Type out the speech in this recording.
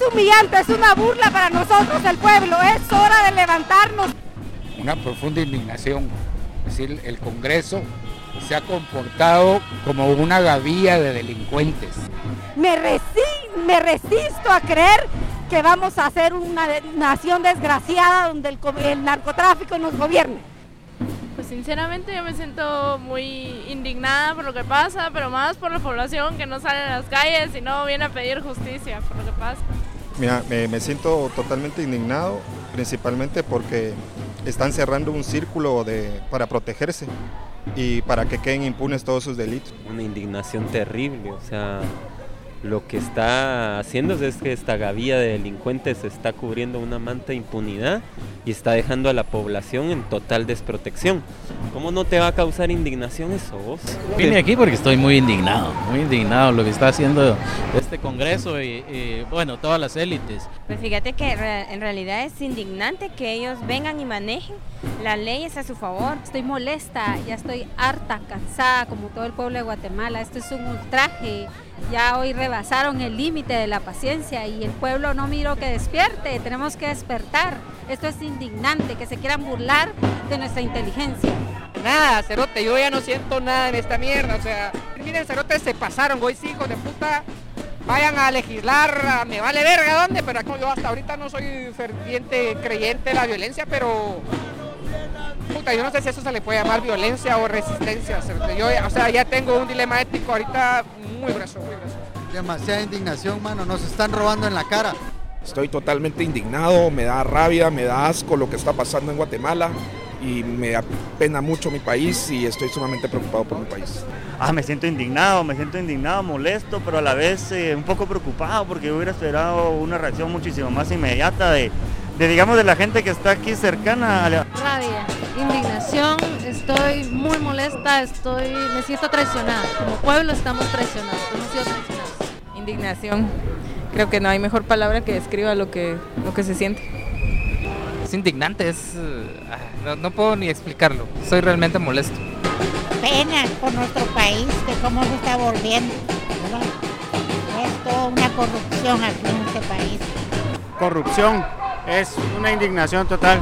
humillante, es una burla para nosotros, el pueblo. Es hora de levantarnos. Una profunda indignación. Es decir, el Congreso se ha comportado como una gavilla de delincuentes. Me, me resisto a creer que vamos a ser una nación desgraciada donde el, el narcotráfico nos gobierne. Pues sinceramente yo me siento muy indignada por lo que pasa, pero más por la población que no sale a las calles y no viene a pedir justicia por lo que pasa. Mira, me, me siento totalmente indignado, principalmente porque están cerrando un círculo de, para protegerse y para que queden impunes todos sus delitos. Una indignación terrible, o sea, lo que está haciendo es que esta gavilla de delincuentes está cubriendo una manta de impunidad y está dejando a la población en total desprotección. ¿Cómo no te va a causar indignación eso vos? Vine aquí porque estoy muy indignado, muy indignado lo que está haciendo este Congreso y, bueno, todas las élites. Pues fíjate que en realidad es indignante que ellos vengan y manejen las leyes a su favor. Estoy molesta, ya estoy harta, cansada, como todo el pueblo de Guatemala. Esto es un ultraje. Ya hoy rebasaron el límite de la paciencia y el pueblo no miro que despierte. Tenemos que despertar. Esto es indignante, que se quieran burlar de nuestra inteligencia. Nada, Cerote, yo ya no siento nada en esta mierda. O sea, miren, Cerote, se pasaron, güey, hijos de puta vayan a legislar, me vale verga dónde, pero yo hasta ahorita no soy ferviente creyente de la violencia, pero puta, yo no sé si eso se le puede llamar violencia o resistencia. Yo, o sea, ya tengo un dilema ético ahorita muy grueso, muy grueso. Demasiada indignación, mano, nos están robando en la cara. Estoy totalmente indignado, me da rabia, me da asco lo que está pasando en Guatemala y me apena mucho mi país y estoy sumamente preocupado por mi país. Ah, me siento indignado, me siento indignado, molesto, pero a la vez eh, un poco preocupado porque hubiera esperado una reacción muchísimo más inmediata de, de, digamos, de la gente que está aquí cercana a la... Rabia, indignación, estoy muy molesta, estoy, me siento traicionada. Como pueblo estamos traicionados, hemos sido traicionados. Indignación. Creo que no hay mejor palabra que describa lo que, lo que se siente. Es indignante, es, no, no puedo ni explicarlo. Soy realmente molesto. Pena por nuestro país, de cómo se está volviendo. Es toda una corrupción aquí en este país. Corrupción, es una indignación total.